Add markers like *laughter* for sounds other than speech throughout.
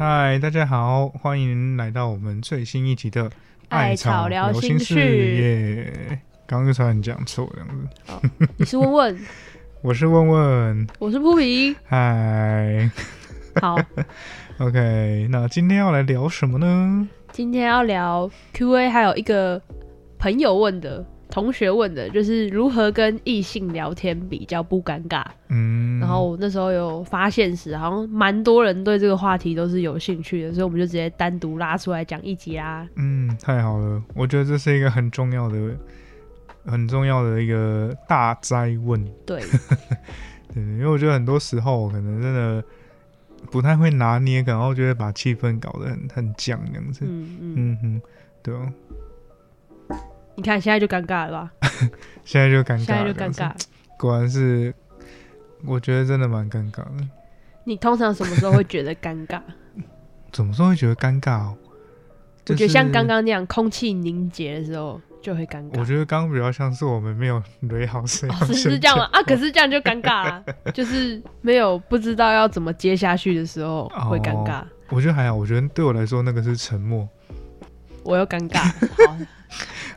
嗨，大家好，欢迎来到我们最新一集的《艾草聊心事耶。刚刚又差点讲错这样子。你是问问，*laughs* 我是问问，我是扑皮。嗨好，，*laughs* OK，那今天要来聊什么呢？今天要聊 Q&A，还有一个朋友问的、同学问的，就是如何跟异性聊天比较不尴尬。嗯，然后那时候有发现时，好像蛮多人对这个话题都是有兴趣的，所以我们就直接单独拉出来讲一集啦。嗯，太好了，我觉得这是一个很重要的、很重要的一个大灾问。对，*laughs* 对，因为我觉得很多时候可能真的不太会拿捏，然后就会把气氛搞得很很僵这样子。嗯嗯，嗯哼，对哦，你看现在就尴尬了吧？*laughs* 现在就尴尬，现在就尴尬。。果然是，我觉得真的蛮尴尬的。你通常什么时候会觉得尴尬？*laughs* 怎么说会觉得尴尬哦？我觉得像刚刚，那样空气凝结的时候就会尴尬。我觉得刚刚比较像是我们没有垒好声哦是是这样吗？啊，可是这样就尴尬啊，就是没有不知道要怎么接下去的时候会尴尬，我觉得还好，我觉得对我来说那个是沉默。我又尴尬。*laughs* 好，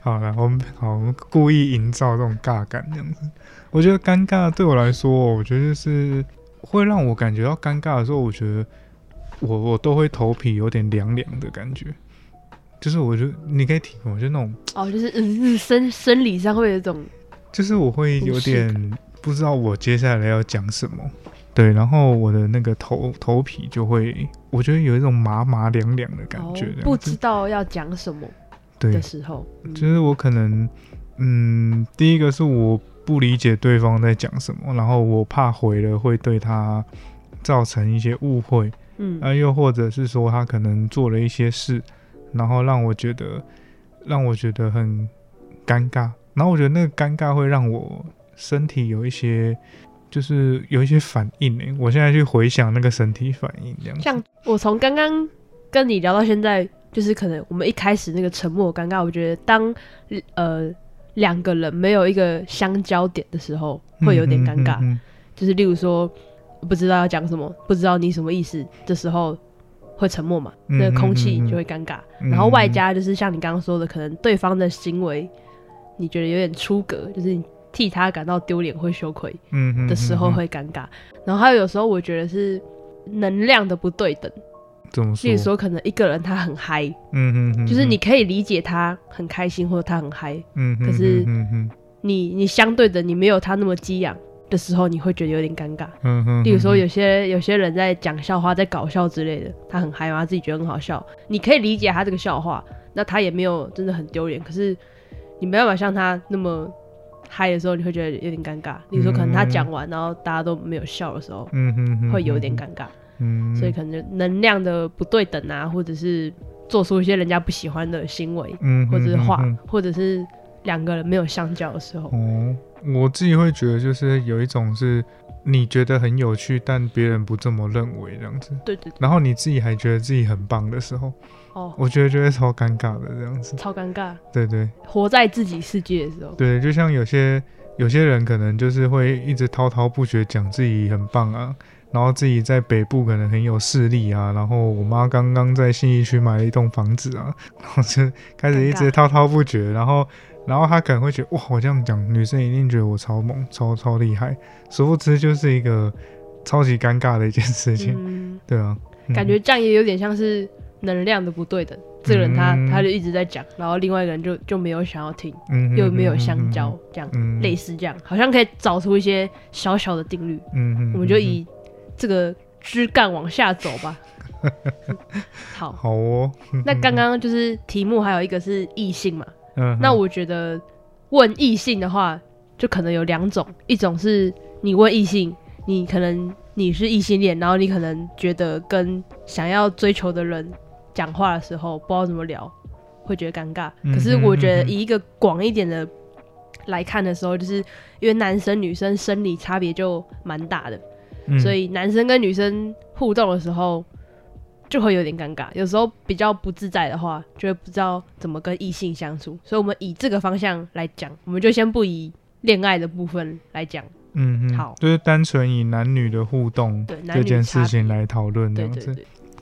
好了，我们好，我们故意营造这种尬感这样子。我觉得尴尬对我来说，我觉得就是会让我感觉到尴尬的时候，我觉得我我都会头皮有点凉凉的感觉。就是我觉得你可以体会，就那种，哦，就是嗯，生生理上会有一种就是我会有点不知道我接下来要讲什么。对，然后我的那个头头皮就会，我觉得有一种麻麻凉凉的感哦觉，不知道要讲什么对的，时候，嗯就是我可能，嗯，第一个是我不理解对方在讲什么，然后我怕回了会对他造成一些误会，嗯啊，又或者是说他可能做了一些事，然后让我觉得让我觉得很尴尬，然后我觉得那个尴尬会让我身体有一些。就是有一些反应诶，我现在去回想那个身体反应，这样子。像我从刚刚跟你聊到现在，就是可能我们一开始那个沉默尴尬，我觉得当呃两个人没有一个相交点的时候，会有点尴尬。嗯嗯嗯就是例如说不知道要讲什么，不知道你什么意思的时候，会沉默嘛，嗯那个空气就会尴尬。嗯然后外加就是像你刚刚说的，可能对方的行为你觉得有点出格，就是你替他感到丢脸或羞愧的时候会尴尬。然后还有有时候我觉得是能量的不对等，怎么说？例如说可能一个人他很嗨，嗯嗯嗯，就是你可以理解他很开心或者他很嗨，嗯，嗯，可是你你相对的你没有他那么激昂的时候，你会觉得有点尴尬。嗯嗯，例如说，有些有些人在讲笑话，在搞笑之类的，他很嗨嘛，他自己觉得很好笑，你可以理解他这个笑话，那他也没有真的很丢脸，可是你没办法像他那么嗨的时候，你会觉得有点尴尬。例如说，可能他讲完，然后大家都没有笑的时候，嗯嗯嗯，会有点尴尬，嗯，所以可能就能量的不对等啊，或者是做出一些人家不喜欢的行为，嗯，或者是话嗯，或者是两个人没有相交的时候，哦，我自己会觉得就是有一种是你觉得很有趣，但别人不这么认为这样子，对对对，然后你自己还觉得自己很棒的时候，哦，我觉得就会超尴尬的这样子。超尴尬，对对。活在自己世界的时候，对，就像有些有些人可能就是会一直滔滔不绝讲自己很棒啊。然后自己在北部可能很有势力啊，然后我妈刚刚在信义区买了一栋房子啊，*laughs* 然后就开始一直滔滔不绝，然后然后她可能会觉得哇，我这样讲，女生一定觉得我超猛、超超厉害，殊不知就是一个超级尴尬的一件事情，嗯，对啊，嗯。感觉这样也有点像是能量的不对等。这个人他、嗯。他就一直在讲，然后另外一个人就就没有想要听，嗯又没有相交，，这样、嗯类，似这样，好像可以找出一些小小的定律。嗯嗯，我们就以这个枝干往下走吧。*laughs* 好，好哦，那刚刚就是题目还有一个是异性嘛，嗯，那我觉得问异性的话，就可能有两种，一种是你问异性，你可能你是异性恋，然后你可能觉得跟想要追求的人讲话的时候不知道怎么聊，会觉得尴尬。嗯可是我觉得以一个广一点的来看的时候，就是因为男生女生生理差别就蛮大的，嗯所以男生跟女生互动的时候。就会有点尴尬，有时候比较不自在的话，就会不知道怎么跟异性相处，所以我们以这个方向来讲，我们就先不以恋爱的部分来讲，嗯嗯，好就是单纯以男女的互动这件事情来讨论这样子。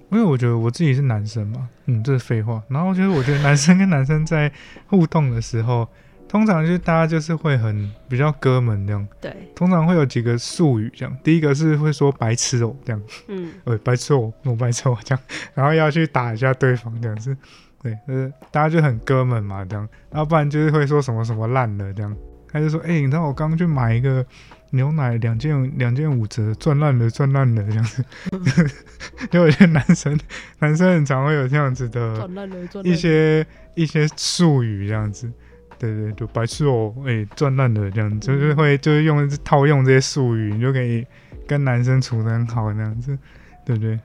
因为我觉得我自己是男生嘛，嗯，这是废话。然后就是我觉得男生跟男生在互动的时候，通常就是大家就是会很比较哥们这样，对，通常会有几个术语这样。第一个是会说白痴哦这样，嗯，*laughs* 呃，白痴哦，我白痴哦这样，*laughs* 然后要去打一下对方这样子，对，就是大家就很哥们嘛这样，要不然就是会说什么什么烂了这样，他就说，哎、你知道我刚刚去买一个牛奶两件两件五折，赚烂了赚烂了这样子，*laughs* 就有些男生男生很常会有这样子的一些一些术语这样子。对对，就白痴哦，哎、赚烂了这样，就是会就是用套用这些术语，你就可以跟男生处的很好那样子，对不对？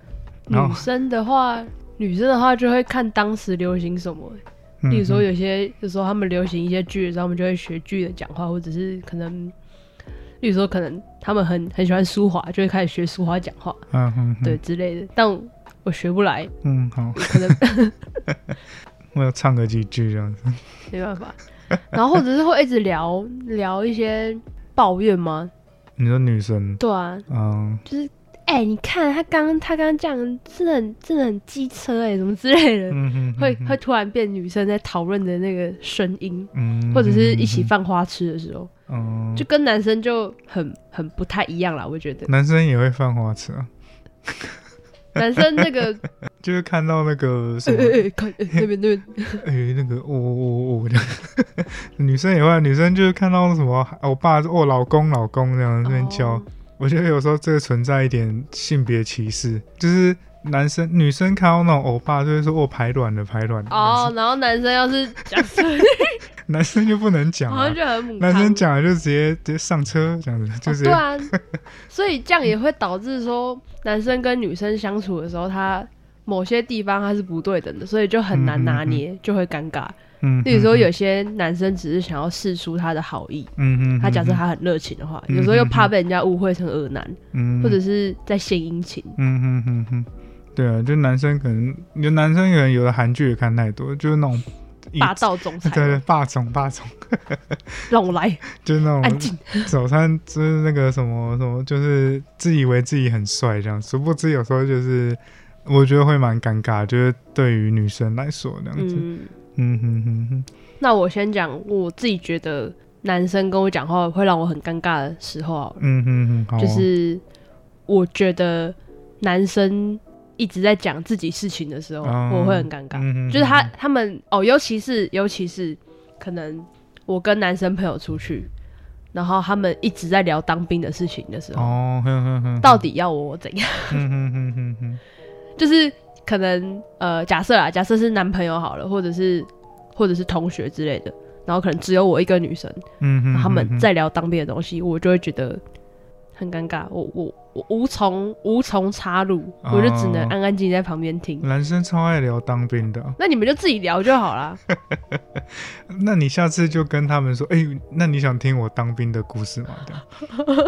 女生的话，女生的话就会看当时流行什么。嗯例如说，嗯有些有时候他们流行一些剧的时候，他们就会学剧的讲话，或者是可能，例如说可能他们很很喜欢舒华，就会开始学舒华讲话，嗯嗯，嗯对，之类的。但我学不来，嗯，好，可能我要唱个几句这样子。没办法。*laughs* 然后或者是会一直聊聊一些抱怨吗？你说女生，对啊，嗯。就是哎、你看他刚他刚这样，真的很真的很机车哎、什么之类的，嗯哼，会会突然变女生在讨论的那个声音，嗯，或者是一起，放花痴的时候，嗯，就跟男生就很很不太一样啦。我觉得。男生也会放花痴啊，男生那个 *laughs* 就是看到那个什 *laughs* 哎么，哎哎看哎那边那边，哎，那 *laughs* 个哦哦哦这样，女生也会，女生就是看到什么欧巴哦老公老公这样那边叫。哦，我觉得有时候这个存在一点性别歧视，就是男生女生看到那种欧巴就会说我排卵了排卵了，哦，然后男生要是讲 *laughs* 男生就不能讲啊好像，就很母男生讲了就直接直接上车这样子，就是哦对啊，所以这样也会导致说男生跟女生相处的时候，他某些地方他是不对等的，所以就很难拿捏，就会尴尬。嗯，例如说，有些男生只是想要试出他的好意，嗯嗯，他假设嗯他很热情的话，嗯有时候又怕被人家误会成恶男，嗯，或者是在献殷勤。嗯哼哼哼，对啊，就男生可能有男生可能有的韩剧也看太多，就是那种以霸道总裁。对对霸总霸总，*laughs* 让我来，就是那种安静。*laughs* 早餐就是那个什么什么，就是自以为自己很帅这样，殊不知有时候就是我觉得会蛮尴尬，就是对于女生来说这样子，嗯，嗯哼哼哼，那我先讲我自己觉得男生跟我讲话会让我很尴尬的时候嗯哼就是我觉得男生一直在讲自己事情的时候，哦我会很尴尬。嗯就是他他们哦，尤其是尤其是可能我跟男生朋友出去，然后他们一直在聊当兵的事情的时候，到底要我怎样？*laughs* 就是可能呃，假设啊，假设是男朋友好了，或者是或者是同学之类的，然后可能只有我一个女生，嗯哼，他们在聊当兵的东西，我就会觉得很尴尬，我我我无从无从插入，哦我就只能安安静静在旁边听。男生超爱聊当兵的啊，那你们就自己聊就好啦。*laughs* 那你下次就跟他们说，哎、那你想听我当兵的故事吗？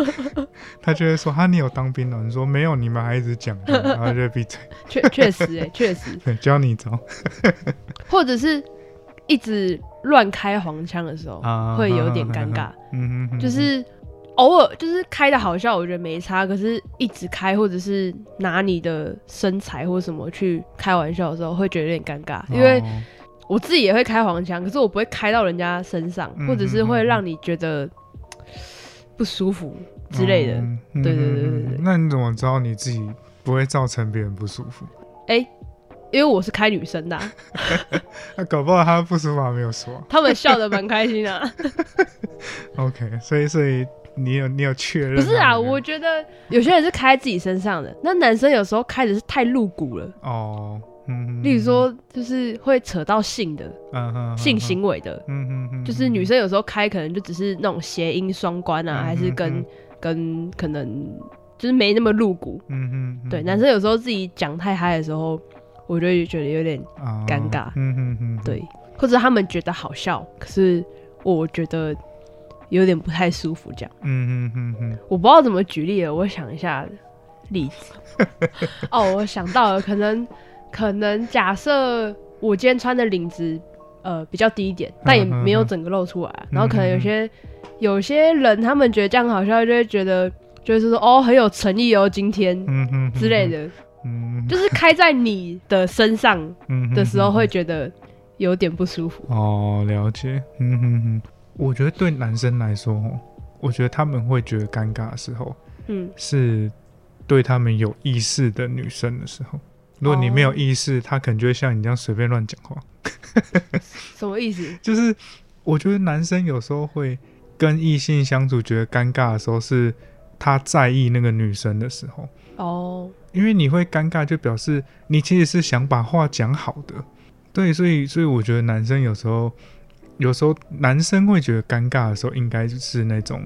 *laughs* 他就会说，哈，你有当兵的？你说没有，你们还一直讲，*laughs* 然后就会闭嘴，确确实哎、确实，对，教你一招或者是一直乱开黄腔的时候，啊，会有点尴尬。嗯哼哼，就是偶尔就是开的好笑，我觉得没差。可是一直开，或者是拿你的身材或什么去开玩笑的时候，会觉得有点尴尬。因为哦我自己也会开黄腔，可是我不会开到人家身上，嗯或者是会让你觉得不舒服之类的。嗯对对对对嗯对那你怎么知道你自己不会造成别人不舒服？哎、因为我是开女生的啊、那 *laughs* 搞不好他不舒服还没有说。他们笑得蛮开心的、啊。*laughs* OK，所以所以你有你有确认？不是啊，我觉得有些人是开在自己身上的，那男生有时候开的是太露骨了。哦，嗯，例如说，就是会扯到性的、嗯哼，性行为的，嗯哼哼，就是女生有时候开可能就只是那种谐音双关啊，嗯还是跟嗯。跟可能就是没那么露骨。嗯哼哼，对，男生有时候自己讲太嗨的时候，我就会觉得有点啊尴尬。嗯哼哼，对，或者他们觉得好笑，可是我觉得有点不太舒服。这样，嗯嗯嗯嗯，我不知道怎么举例了，我想一下例子。*laughs* 哦，我想到了，可能可能假设我今天穿的领子呃比较低一点，但也没有整个露出来，然后可能有些有些人他们觉得这样好笑，就会觉得就是说哦很有诚意哦，今天嗯哼之类，的，嗯，就是开在你的身上嗯的时候哼会觉得有点不舒服。哦，了解。嗯哼哼，我觉得对男生来说，哦，我觉得他们会觉得尴尬的时候，嗯，是对他们有意识的女生的时候。如果你没有哦意识，他可能就会像你这样随便乱讲话。*laughs* 什么意思？*laughs* 就是我觉得男生有时候会跟异性相处觉得尴尬的时候，是他在意那个女生的时候。哦，因为你会尴尬，就表示你其实是想把话讲好的，对，所以所以我觉得男生有时候，有时候男生会觉得尴尬的时候，应该就是那种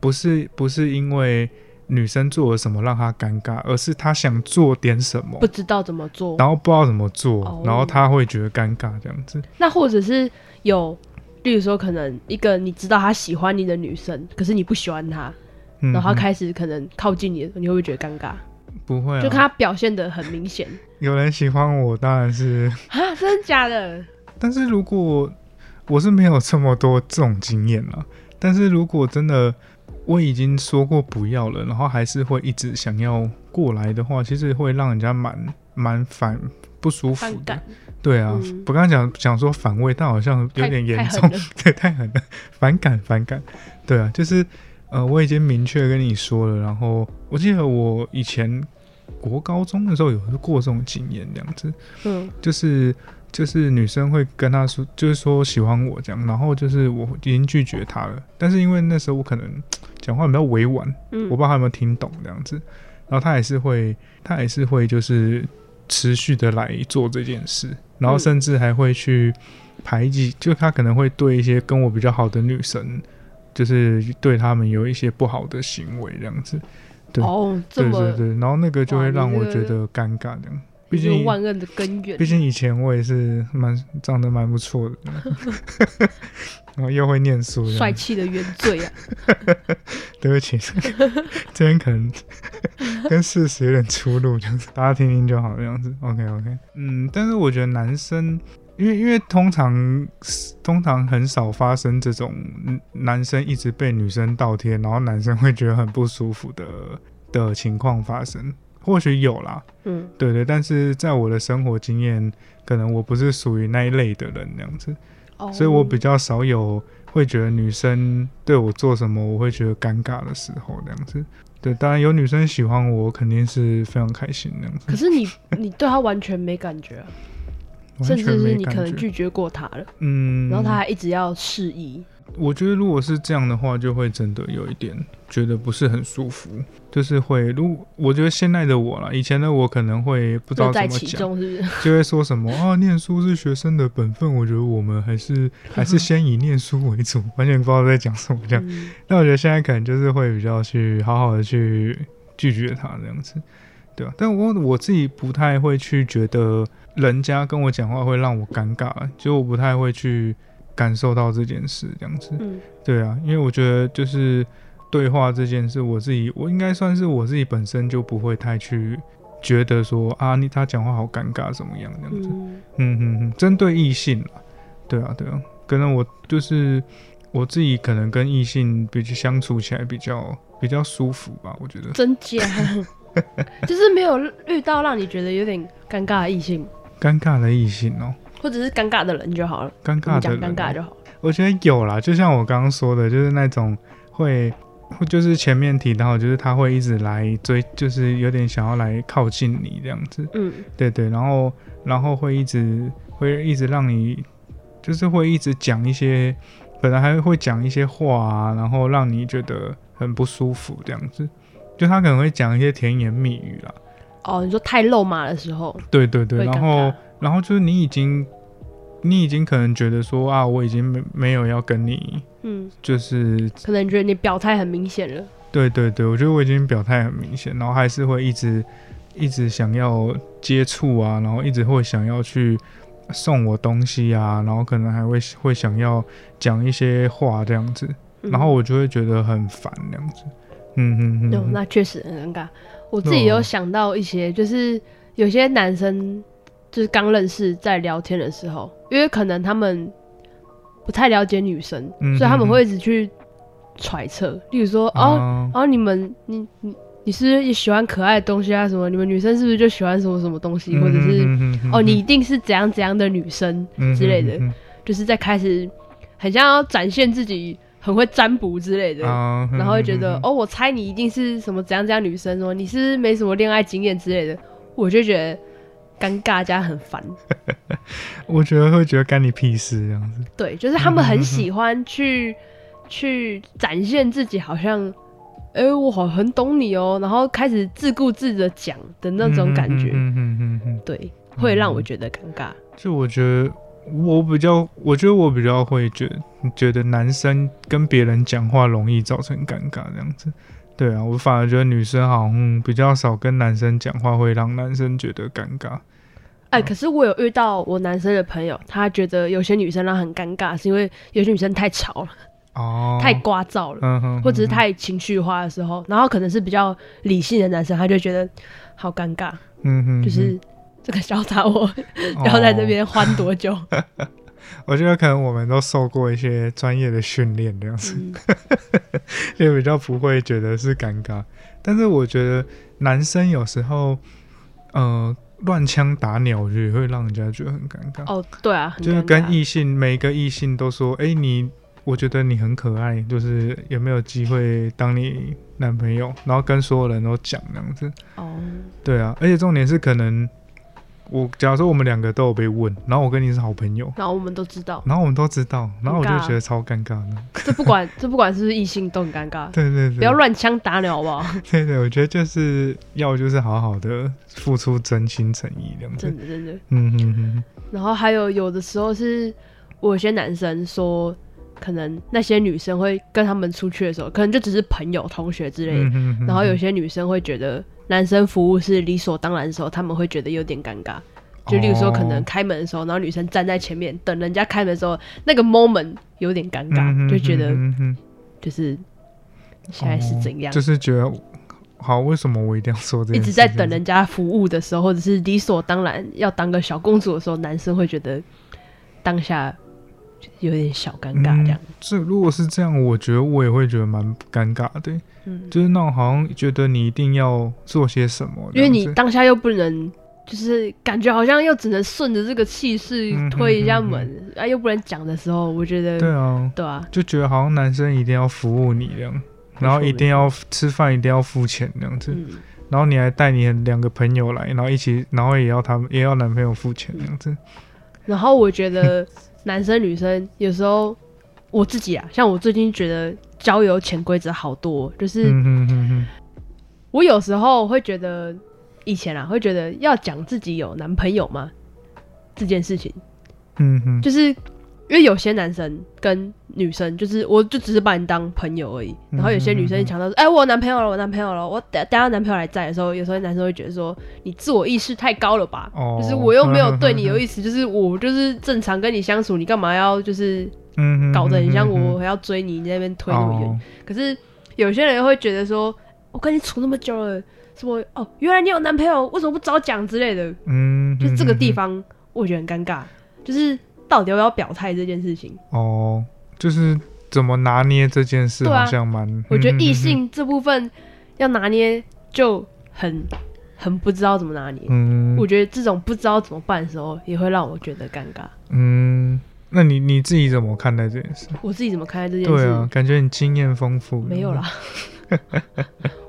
不是不是因为女生做了什么让他尴尬，而是他想做点什么不，知道怎么做。然后不知道怎么做，哦然后他会觉得尴尬这样子。那或者是有，例如说可能一个你知道他喜欢你的女生，可是你不喜欢他，嗯然后他开始可能靠近你的时候，你会不会觉得尴尬？不会啊，就看他表现的很明显有人喜欢我，当然是，啊，真的假的？但是如果我是没有这么多这种经验了，但是如果真的我已经说过不要了，然后还是会一直想要过来的话，其实会让人家蛮蛮反不舒服的。对啊，嗯。我刚刚讲讲说反胃，但好像有点严重。*laughs* 对，太狠了，反感反感。对啊，就是呃，我已经明确跟你说了，然后我记得我以前国高中的时候有过这种经验，这样子。嗯，就是就是女生会跟他说，就是说喜欢我这样，然后就是我已经拒绝他了，但是因为那时候我可能讲话比较委婉，嗯。我不知道他有没有听懂这样子，然后他还是会，他还是会就是持续的来做这件事，然后嗯甚至还会去排挤，就他可能会对一些跟我比较好的女生，就是对他们有一些不好的行为这样子，对哦，对对对，然后那个就会让我觉得尴尬这样。毕竟万恶的根源毕。竟以前我也是蛮长得蛮不错的，*laughs* 然后又会念书，帅。气的原罪啊！*laughs* 对不起，这边可能 *laughs* 跟事实有点出入，这样子大家听听就好，这样子。OK OK，嗯，但是我觉得男生，因为因为通常通常很少发生这种嗯男生一直被女生倒贴，然后男生会觉得很不舒服的的情况发生，或许有啦，嗯，对对，但是在我的生活经验，可能我不是属于那一类的人那样子，哦。所以我比较少有会觉得女生对我做什么，我会觉得尴尬的时候那样子。对，当然有女生喜欢我，肯定是非常开心那样子。可是你 *laughs* 你对她完全没感觉啊，完甚至是你可能拒绝过她了，嗯，然后她还一直要示意。我觉得如果是这样的话，就会真的有一点觉得不是很舒服，就是会，如我觉得现在的我啦，以前的我可能会不知道怎么讲？就会说什么啊，念书是学生的本分，我觉得我们还是 *laughs* 还是先以念书为主，完全不知道在讲什么这样。嗯但我觉得现在可能就是会比较去好好的去拒绝他这样子，对啊。但我我自己不太会去觉得人家跟我讲话会让我尴尬，就我不太会去感受到这件事这样子。嗯对啊，因为我觉得就是对话这件事，我自己我应该算是我自己本身就不会太去觉得说啊，你他讲话好尴尬怎么样这样子。嗯嗯嗯嗯，针对异性啦，对啊对啊，可能我就是我自己可能跟异性比较相处起来比较比较舒服吧，我觉得真假？*laughs* 就是没有遇到让你觉得有点尴尬的异性，尴尬的异性哦、或者是尴尬的人就好了。尴尬的人讲尴尬就好了。我觉得有啦，就像我刚刚说的，就是那种，会就是前面提到，就是他会一直来追，就是有点想要来靠近你这样子，嗯对对，然后然后会一直会一直让你，就是会一直讲一些，本来还会讲一些话啊，然后让你觉得很不舒服这样子，就他可能会讲一些甜言蜜语啦，哦，你说太肉麻的时候，对对对，然后。然后就是你已经。你已经可能觉得说啊，我已经没没有要跟你嗯，就是可能觉得你表态很明显了。对对对，我觉得我已经表态很明显，然后还是会一直一直想要接触啊，然后一直会想要去送我东西啊，然后可能还会会想要讲一些话这样子，嗯然后我就会觉得很烦这样子。嗯嗯有、嗯，那确实很尴尬。我自己有想到一些，就是有些男生就是刚认识在聊天的时候，因为可能他们不太了解女生，嗯所以他们会一直去揣测，例如说，哦、啊哦，你们你你你是也喜欢可爱的东西啊？什么？你们女生是不是就喜欢什么什么东西？或者是嗯哦，你一定是怎样怎样的女生之类的，嗯就是在开始很像要展现自己很会占卜之类的，啊然后会觉得嗯哦，我猜你一定是什么怎样怎样女生，说你是是没什么恋爱经验之类的，我就觉得尴尬加很烦。*laughs* 我觉得会觉得干你屁事这样子。对，就是他们很喜欢去去展现自己，好像，哎、我好很懂你哦，然后开始自顾自的讲的那种感觉，嗯嗯嗯嗯，对，会让我觉得尴尬。就我觉得我比较，我觉得我比较会觉得觉得男生跟别人讲话容易造成尴尬这样子。对啊，我反而觉得女生好像比较少跟男生讲话，会让男生觉得尴尬。哎、可是我有遇到我男生的朋友，他觉得有些女生让他很尴尬，是因为有些女生太吵了，哦，太聒噪了。嗯哼，或者是太情绪化的时候，然后可能是比较理性的男生，他就觉得好尴尬，嗯哼，就是这个小杂我嗯 *laughs* 要在这哦边欢多久？*laughs* *laughs* 我觉得可能我们都受过一些专业的训练，这样子，嗯 *laughs* 就比较不会觉得是尴尬。但是我觉得男生有时候，呃，乱枪打鸟，我觉得也会让人家觉得很尴尬。哦，对啊，就是跟异性每个异性都说，哎、你，我觉得你很可爱，就是有没有机会当你男朋友？然后跟所有人都讲这样子。哦，对啊，而且重点是可能我假如说我们两个都有被问，然后我跟你是好朋友，然后我们都知道，然后我们都知道，然后我就觉得超尴尬的。这不管 *laughs* 这不管是不是异性都很尴尬，对对对，不要乱枪打鸟好不好？对对，我觉得就是要就是好好的付出真心诚意这样子真。的真的。嗯哼哼，然后还有有的时候是，我有些男生说，可能那些女生会跟他们出去的时候，可能就只是朋友、同学之类的。嗯哼哼然后有些女生会觉得男生服务是理所当然的时候，他们会觉得有点尴尬。就例如说，可能哦开门的时候，然后女生站在前面等人家开门的时候，那个 moment 有点尴尬，嗯哼就觉得就是现在是怎样，哦就是觉得好，为什么我一定要说这一？直在等人家服务的时候，或者是理所当然要当个小公主的时候，男生会觉得当下有点小尴尬这样。这如果是这样，我觉得我也会觉得蛮尴尬的，嗯，就是那种好像觉得你一定要做些什么因为，你当下又不能，就是感觉好像又只能顺着这个气势推一下门，啊，又不能讲的时候，我觉得对啊，对啊，就觉得好像男生一定要服务你这样，然后一定要吃饭一定要付钱这样子，嗯，然后你还带你两个朋友来，然后一起，然后也要他们也要男朋友付钱这样子，然后我觉得男生女生有时候我自己啊，像我最近觉得交友潜规则好多，就是我有时候会觉得以前啊会觉得要讲自己有男朋友吗？这件事情，嗯哼，就是因为有些男生跟女生，就是我就只是把你当朋友而已。然后有些女生强调说：“哎、我有男朋友了，我男朋友了。”我等等下男朋友来在的时候，有时候男生会觉得说：“你自我意识太高了吧？哦就是我又没有对你有意思，就是我就是正常跟你相处，你干嘛要就是搞得很像我还要追你，你在那边推那么远？哦可是有些人会觉得说：“我跟你处那么久了，什么哦，原来你有男朋友，为什么不早讲之类的？”嗯，就是这个地方方，我觉得很尴尬，就是到底要不要表态这件事情。哦，就是怎么拿捏这件事，好像蛮，我觉得异性这部分要拿捏就很很不知道怎么拿捏。嗯我觉得这种不知道怎么办的时候，也会让我觉得尴尬。嗯，那你你自己怎么看待这件事？我自己怎么看待这件事？对啊，感觉你经验丰富。没有啦。*laughs*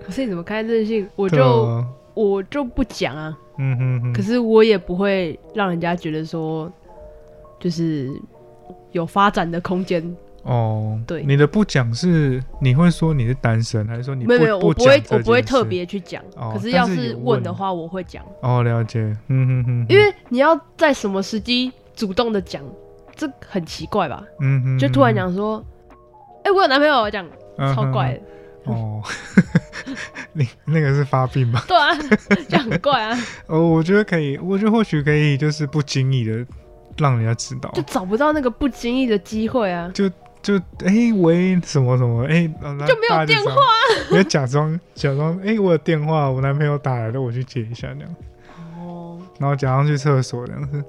我自己怎么看待这件事，我就、啊，我就不讲啊。嗯哼哼，可是我也不会让人家觉得说，就是有发展的空间。哦，对你的不讲是你会说你是单身，还是说你没有没有，我不会我不会特别去讲。哦可是要是问问的话，我会讲。哦，了解，嗯哼哼，因为你要在什么时机主动的讲，这很奇怪吧？嗯哼，就突然讲说，哎、我有男朋友，这样嗯哼超怪的。哦，*laughs* 你那个是发病吧？对啊，这样很怪啊，*laughs* 哦，我觉得可以，我觉得或许可以，就是不经意的让人家知道，就找不到那个不经意的机会啊。就就哎、喂什么什么哎，就就没有电话，你要假装假装哎、我有电话，我男朋友打来了，我去接一下这样，哦，然后假装去厕所这样子，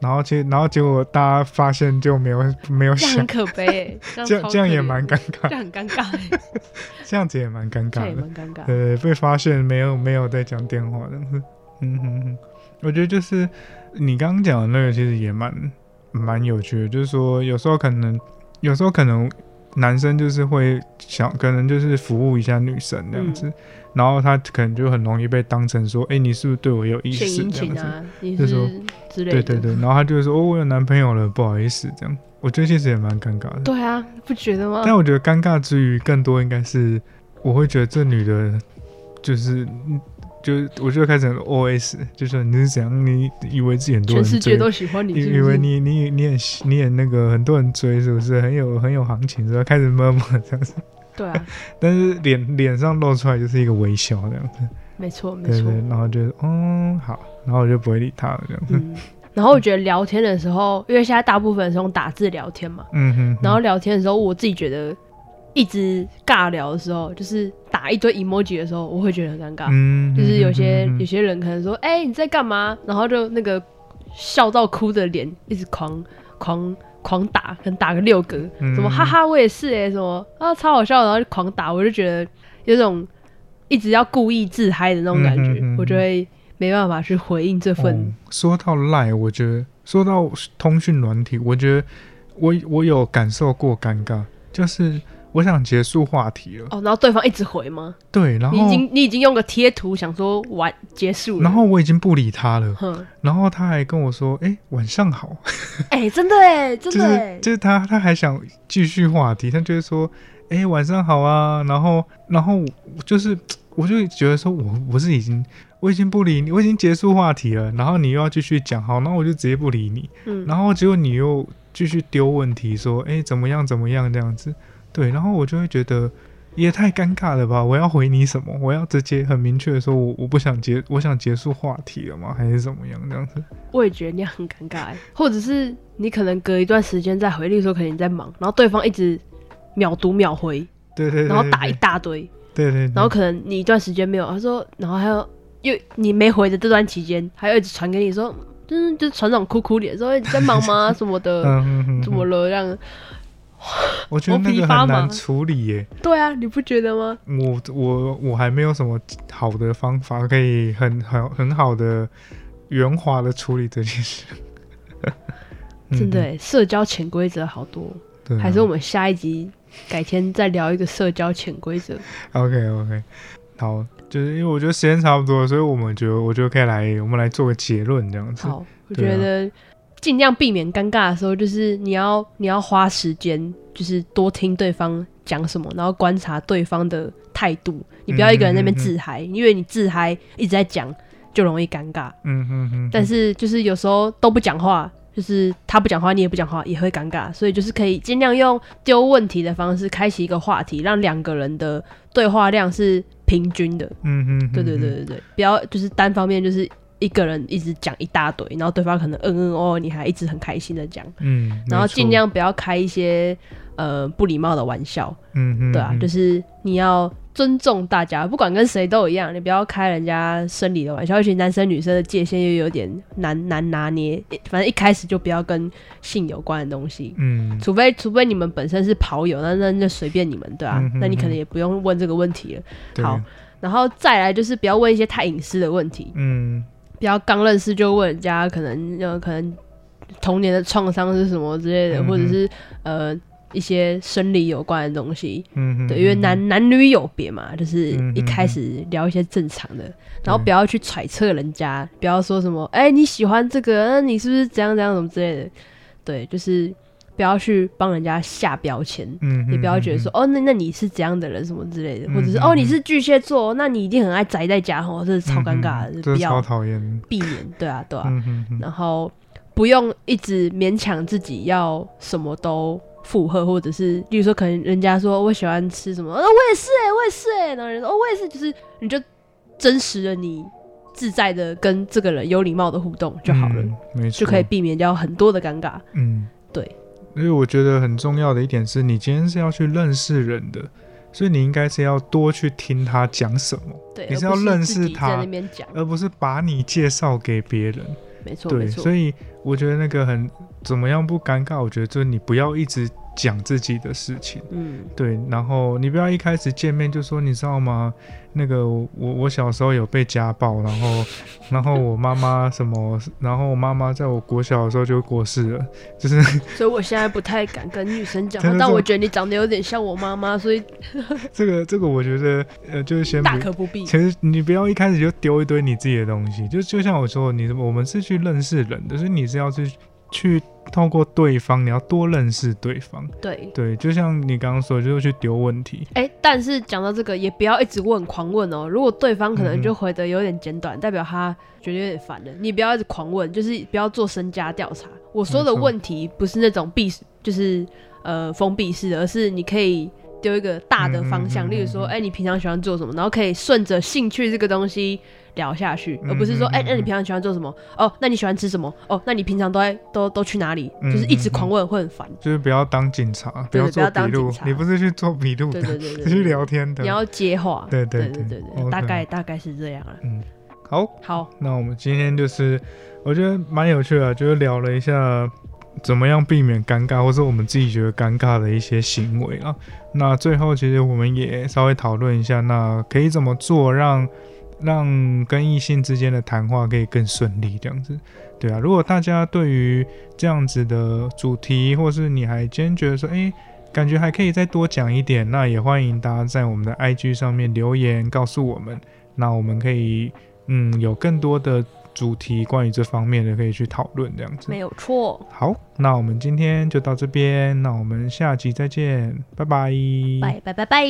然后结然后结果大家发现就没有 *laughs* 没有想。很，可悲哎，这这样这样也蛮尴尬。这，样很尴尬。欸，这样子也蛮尴尬的。蛮尴尬。对，被发现没有没有在讲电话这样子。嗯哼哼，我觉得就是你刚刚讲的那个，其实也蛮蛮有趣的，就是说有时候可能有时候可能男生就是会想，可能就是服务一下女生这样子，然后他可能就很容易被当成说，哎、你是不是对我有意思这样子？就是说之类的。对对对，然后他就会说，哦，我有男朋友了，不好意思，这样。我觉得其实也蛮尴尬的。对啊，不觉得吗？但我觉得尴尬之余，更多应该是我会觉得这女的，就是嗯就我就开始 O S，就说你是怎样，你以为自己很多全世界都喜欢你以是是？以为你你你很你很那个很多人追，是不是很有很有行情，是吧？开始默默这样子，*laughs* 对啊，但是脸脸上露出来就是一个微笑这样子，没错没错。然后就嗯好，然后我就不会理他了这样子，嗯，然后我觉得聊天的时候，因为现在大部分是用打字聊天嘛，嗯哼哼，然后聊天的时候，我自己觉得一直尬聊的时候，就是打一堆 emoji 的时候，我会觉得很尴尬。嗯，就是有些嗯有些人可能说，哎、你在干嘛？然后就那个笑到哭的脸，一直狂狂狂打，可能打个六格，嗯什么哈哈我也是哎、什么啊超好笑，然后就狂打，我就觉得有种一直要故意自嗨的那种感觉，我就会没办法去回应这份。哦、说到赖，我觉得说到通讯软体，我觉得我我有感受过尴尬，就是我想结束话题了，哦，然后对方一直回吗？对，然后你已经你已经用个贴图想说完结束了，然后我已经不理他了，哼，然后他还跟我说，哎、晚上好，*laughs* 哎、真的哎，*laughs* 真的哎是，就是他他还想继续话题，他就会说，哎、晚上好啊，然后然后我就是我就觉得说我我是已经。我已经不理你，我已经结束话题了，然后你又要继续讲，好，那我就直接不理你，嗯，然后结果你又继续丢问题，说，哎，怎么样怎么样？这样子，对，然后我就会觉得也太尴尬了吧？我要回你什么？我要直接很明确的说，我我不想结，我想结束话题了吗？还是怎么样这样子？我也觉得那样很尴尬哎，或者是你可能隔一段时间再回，例如说可能你在忙，然后对方一直秒读秒回，对对对，然后打一大堆，对对，对然后可能你一段时间没有，他说，然后还有又你没回的这段期间，还有一直传给你说，就是，就是船长哭哭脸，说哎你在忙吗 *laughs* 什么的，怎么了这样？*laughs* 我觉得那个很难处理耶。对啊，你不觉得吗？我我我还没有什么好的方法可以很很很好的圆滑的处理这件事。*laughs* 真的嗯，社交潜规则好多，对啊，还是我们下一集改天再聊一个社交潜规则。OK OK，好，就是因为我觉得时间差不多，所以我们就我觉得可以来，我们来做个结论这样子。好，我觉得尽量避免尴尬的时候，就是你要你要花时间，就是多听对方讲什么，然后观察对方的态度。你不要一个人在那边自嗨，因为你自嗨一直在讲，就容易尴尬。嗯嗯嗯，但是就是有时候都不讲话，就是他不讲话，你也不讲话，也会尴尬。所以就是可以尽量用丢问题的方式开启一个话题，让两个人的对话量是平均的。嗯嗯，对对对对对，不要就是单方面就是一个人一直讲一大堆，然后对方可能嗯嗯哦，你还一直很开心的讲，嗯，嗯，然后尽量不要开一些呃不礼貌的玩笑，嗯嗯，对啊，嗯就是你要尊重大家，不管跟谁都一样，你不要开人家生理的玩笑，尤其男生女生的界限又有点难难拿捏，反正一开始就不要跟性有关的东西。嗯。除非除非你们本身是跑友，那那那随便你们，对啊，那你可能也不用问这个问题了。好，然后再来就是不要问一些太隐私的问题，嗯不要刚认识就问人家可能呃可能童年的创伤是什么之类的，嗯或者是呃一些生理有关的东西。嗯，对，因为男男女有别嘛，就是一开始聊一些正常的，然后不要去揣测人家，不要说什么哎、你喜欢这个，那你是不是怎样怎样什么之类的。对，就是不要去帮人家下标签。嗯，也不要觉得说哦，那那你是怎样的人什么之类的，或者是哦你是巨蟹座，那你一定很爱宅在家哦，这是超尴尬的，这超不要讨厌。避免，对啊对啊，然后不用一直勉强自己要什么都附和，或者是例如说可能人家说我喜欢吃什么，哦我也是哎、我也是哎、然后人说哦我也是，就是你就真实的你自在的跟这个人有礼貌的互动就好了，嗯，没错，就可以避免掉很多的尴尬。嗯，对。因为我觉得很重要的一点是你今天是要去认识人的，所以你应该是要多去听他讲什么，对，你是要认识他而不是把你介绍给别人。没错，没对，错所。以我觉得那个很怎么样不尴尬？我觉得就是你不要一直讲自己的事情，嗯，对，然后你不要一开始见面就说你知道吗？那个我我小时候有被家暴，然后 *laughs* 然后我妈妈什么，然后我妈妈在我国小的时候就过世了，就是 *laughs* 所以我现在不太敢跟女生讲 *laughs* 但我觉得你长得有点像我妈妈，所以这个这个我觉得呃就是先不大可不必。其实你不要一开始就丢一堆你自己的东西，就就像我说，你我们是去认识人的，所以你是要去去透过对方，你要多认识对方。对，对，就像你刚刚说，就是去丢问题。哎、但是讲到这个，也不要一直问、狂问哦。如果对方可能嗯就回的有点简短，代表他觉得有点烦了。你不要一直狂问，就是不要做身家调查。我说的问题不是那种闭，就是呃封闭式的，而是你可以丢一个大的方向，嗯嗯嗯例如说，嗯哎、你平常喜欢做什么，然后可以顺着兴趣这个东西聊下去，而不是说，哎、嗯嗯嗯那你平常喜欢做什么？哦，那你喜欢吃什么？哦，那你平常都在都都去哪里？嗯就是一直嗯嗯狂问会很烦。就是不要当警察，不要做笔录你不是去做笔录的，是去聊天的。你要接话。对对对对对大概大概是这样啊。好，好，那我们今天就是我觉得蛮有趣的，就是聊了一下怎么样避免尴尬，或是我们自己觉得尴尬的一些行为啊。那最后其实我们也稍微讨论一下，那可以怎么做让让跟异性之间的谈话可以更顺利，这样子。对啊，如果大家对于这样子的主题，或是你还坚决说，诶，感觉还可以再多讲一点，那也欢迎大家在我们的 IG 上面留言告诉我们，那我们可以嗯有更多的主题关于这方面的可以去讨论这样子。没有错。好，那我们今天就到这边，那我们下集再见，拜拜。拜拜拜拜。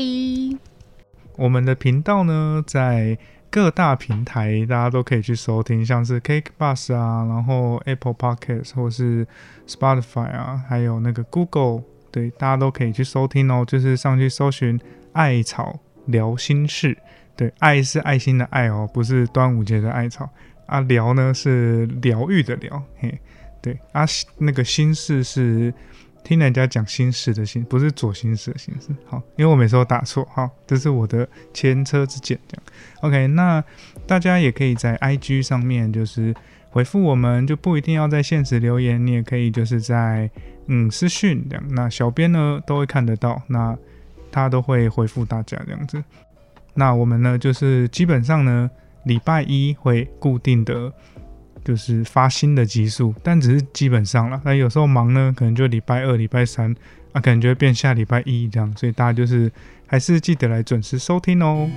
我们的频道呢，在各大平台大家都可以去收听，像是 Cake Bus 啊，然后 Apple Podcast 或是 Spotify 啊，还有那个 Google，对，大家都可以去收听哦。就是上去搜寻“艾草聊心事”，对，爱是爱心的爱哦，不是端午节的艾草啊。疗呢是疗愈的疗，嘿，对啊，那个心事是听人家讲心事的心，不是左心事的心事。好，因为我每次都打错，好，这是我的前车之鉴。这样，OK，那大家也可以在 IG 上面就是回复我们，就不一定要在现实留言，你也可以就是在嗯私讯这样，那小编呢都会看得到，那他都会回复大家这样子。那我们呢就是基本上呢礼拜一会固定的。就是发新的集数，但只是基本上了。那有时候忙呢，可能就礼拜二、礼拜三，啊，可能就会变下礼拜一这样。所以大家就是还是记得来准时收听哦。